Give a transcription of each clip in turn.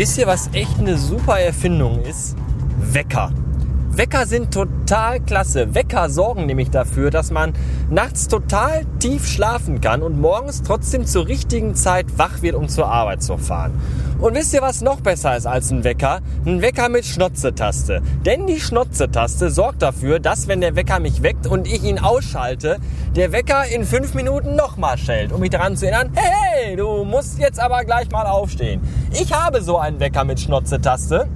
Wisst ihr, was echt eine super Erfindung ist? Wecker. Wecker sind total klasse. Wecker sorgen nämlich dafür, dass man nachts total tief schlafen kann und morgens trotzdem zur richtigen Zeit wach wird, um zur Arbeit zu fahren. Und wisst ihr, was noch besser ist als ein Wecker? Ein Wecker mit Schnotzetaste. Denn die Schnotzetaste sorgt dafür, dass wenn der Wecker mich weckt und ich ihn ausschalte, der Wecker in fünf Minuten nochmal schellt, um mich daran zu erinnern, hey, du musst jetzt aber gleich mal aufstehen. Ich habe so einen Wecker mit Schnotzetaste.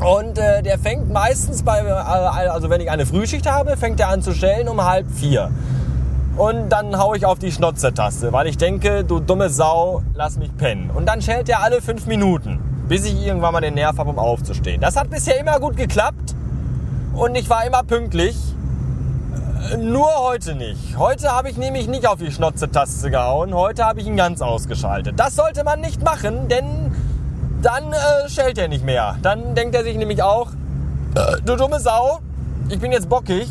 Und äh, der fängt meistens bei, äh, also wenn ich eine Frühschicht habe, fängt er an zu stellen um halb vier. Und dann haue ich auf die Schnotze-Taste, weil ich denke, du dumme Sau, lass mich pennen. Und dann schellt er alle fünf Minuten, bis ich irgendwann mal den Nerv habe, um aufzustehen. Das hat bisher immer gut geklappt und ich war immer pünktlich. Nur heute nicht. Heute habe ich nämlich nicht auf die Schnotze-Taste gehauen. Heute habe ich ihn ganz ausgeschaltet. Das sollte man nicht machen, denn dann äh, schellt er nicht mehr. Dann denkt er sich nämlich auch, äh, du dumme Sau, ich bin jetzt bockig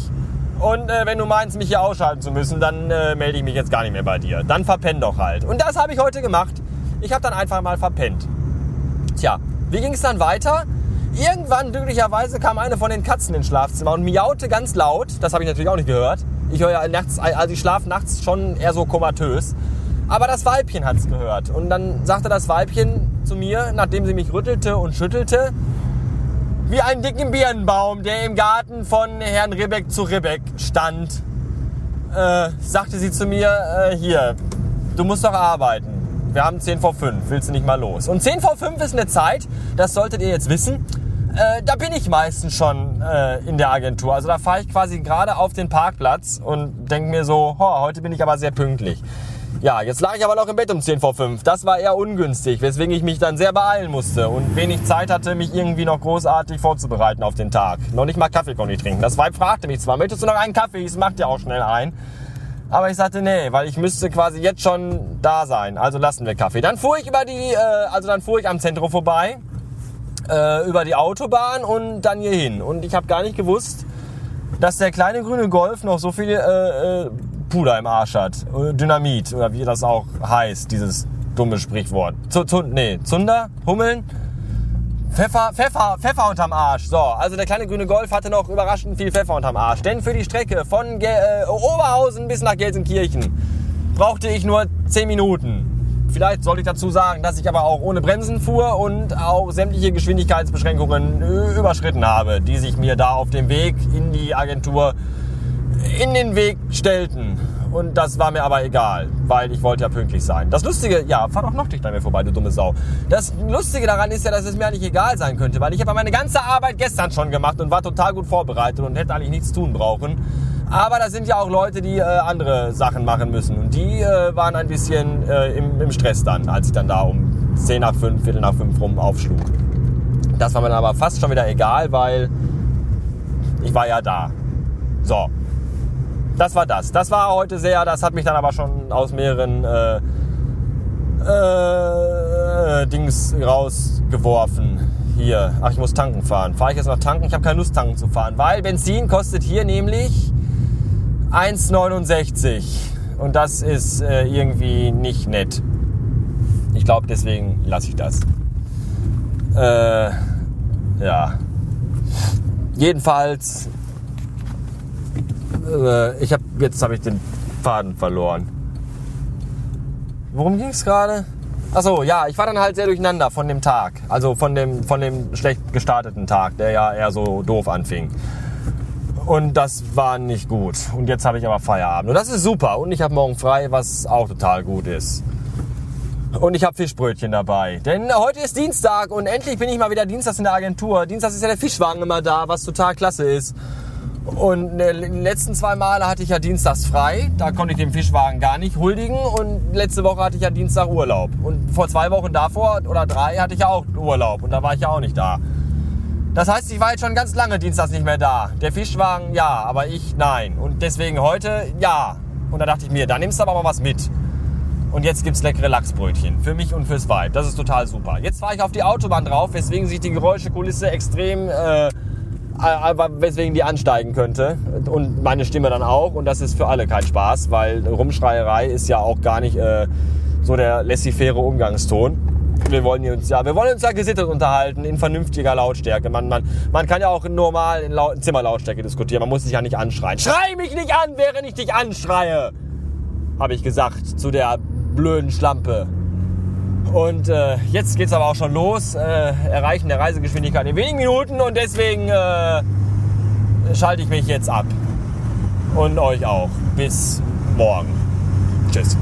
und äh, wenn du meinst, mich hier ausschalten zu müssen, dann äh, melde ich mich jetzt gar nicht mehr bei dir. Dann verpenn doch halt. Und das habe ich heute gemacht. Ich habe dann einfach mal verpennt. Tja, wie ging es dann weiter? Irgendwann, glücklicherweise, kam eine von den Katzen ins Schlafzimmer und miaute ganz laut. Das habe ich natürlich auch nicht gehört. Ich höre ja nachts, also ich schlafe nachts schon eher so komatös. Aber das Weibchen hat es gehört. Und dann sagte das Weibchen zu mir, nachdem sie mich rüttelte und schüttelte, wie einen dicken Birnenbaum, der im Garten von Herrn Ribbeck zu Ribbeck stand, äh, sagte sie zu mir, äh, hier, du musst doch arbeiten. Wir haben 10 vor 5, willst du nicht mal los? Und 10 vor 5 ist eine Zeit, das solltet ihr jetzt wissen, äh, da bin ich meistens schon äh, in der Agentur. Also da fahre ich quasi gerade auf den Parkplatz und denke mir so, heute bin ich aber sehr pünktlich. Ja, jetzt lag ich aber noch im Bett um 10 vor 5. Das war eher ungünstig, weswegen ich mich dann sehr beeilen musste und wenig Zeit hatte, mich irgendwie noch großartig vorzubereiten auf den Tag. Noch nicht mal Kaffee konnte ich trinken. Das Weib fragte mich zwar, möchtest du noch einen Kaffee? Ich macht ja auch schnell ein. Aber ich sagte, nee, weil ich müsste quasi jetzt schon da sein. Also lassen wir Kaffee. Dann fuhr ich über die, äh, also dann fuhr ich am Zentrum vorbei, äh, über die Autobahn und dann hier hin. Und ich habe gar nicht gewusst, dass der kleine grüne Golf noch so viel äh, äh, Puder im Arsch hat. Dynamit oder wie das auch heißt, dieses dumme Sprichwort. Z nee, Zunder, Hummeln, Pfeffer, Pfeffer, Pfeffer unterm Arsch. So, also der kleine grüne Golf hatte noch überraschend viel Pfeffer unterm Arsch. Denn für die Strecke von Ge äh, Oberhausen bis nach Gelsenkirchen brauchte ich nur 10 Minuten. Vielleicht sollte ich dazu sagen, dass ich aber auch ohne Bremsen fuhr und auch sämtliche Geschwindigkeitsbeschränkungen überschritten habe, die sich mir da auf dem Weg in die Agentur in den Weg stellten. Und das war mir aber egal, weil ich wollte ja pünktlich sein. Das Lustige, ja, fahr doch noch dicht an mir vorbei, du dumme Sau. Das Lustige daran ist ja, dass es mir eigentlich egal sein könnte, weil ich habe meine ganze Arbeit gestern schon gemacht und war total gut vorbereitet und hätte eigentlich nichts tun brauchen. Aber da sind ja auch Leute, die äh, andere Sachen machen müssen. Und die äh, waren ein bisschen äh, im, im, Stress dann, als ich dann da um 10 nach 5, Viertel nach 5 rum aufschlug. Das war mir dann aber fast schon wieder egal, weil ich war ja da. So, das war das. Das war heute sehr, das hat mich dann aber schon aus mehreren äh, äh, Dings rausgeworfen. Hier, ach, ich muss tanken fahren. Fahre ich jetzt noch tanken? Ich habe keine Lust, tanken zu fahren, weil Benzin kostet hier nämlich 1,69. Und das ist äh, irgendwie nicht nett. Ich glaube, deswegen lasse ich das. Äh, ja. Jedenfalls äh, ich habe jetzt habe ich den Faden verloren. Worum ging es gerade? Achso, ja, ich war dann halt sehr durcheinander von dem Tag. Also von dem, von dem schlecht gestarteten Tag, der ja eher so doof anfing. Und das war nicht gut. Und jetzt habe ich aber Feierabend. Und das ist super. Und ich habe morgen frei, was auch total gut ist. Und ich habe Fischbrötchen dabei. Denn heute ist Dienstag und endlich bin ich mal wieder Dienstags in der Agentur. Dienstags ist ja der Fischwagen immer da, was total klasse ist. Und die letzten zwei Male hatte ich ja dienstags frei. Da konnte ich dem Fischwagen gar nicht huldigen. Und letzte Woche hatte ich ja Dienstag Urlaub. Und vor zwei Wochen davor oder drei hatte ich ja auch Urlaub. Und da war ich ja auch nicht da. Das heißt, ich war jetzt schon ganz lange dienstags nicht mehr da. Der Fischwagen ja, aber ich nein. Und deswegen heute ja. Und da dachte ich mir, da nimmst du aber mal was mit. Und jetzt gibt's leckere Lachsbrötchen. Für mich und fürs Weib. Das ist total super. Jetzt fahre ich auf die Autobahn drauf, weswegen sich die Geräuschekulisse extrem, äh, äh, weswegen die ansteigen könnte. Und meine Stimme dann auch. Und das ist für alle kein Spaß, weil Rumschreierei ist ja auch gar nicht äh, so der laissez-faire Umgangston. Wir wollen uns ja, wir wollen uns ja gesittet unterhalten in vernünftiger Lautstärke. Man, man, man kann ja auch normal in Laut Zimmerlautstärke diskutieren. Man muss sich ja nicht anschreien. Schrei mich nicht an, während ich dich anschreie, habe ich gesagt zu der blöden Schlampe. Und äh, jetzt geht's aber auch schon los. Äh, erreichen der Reisegeschwindigkeit in wenigen Minuten und deswegen äh, schalte ich mich jetzt ab. Und euch auch. Bis morgen. Tschüss.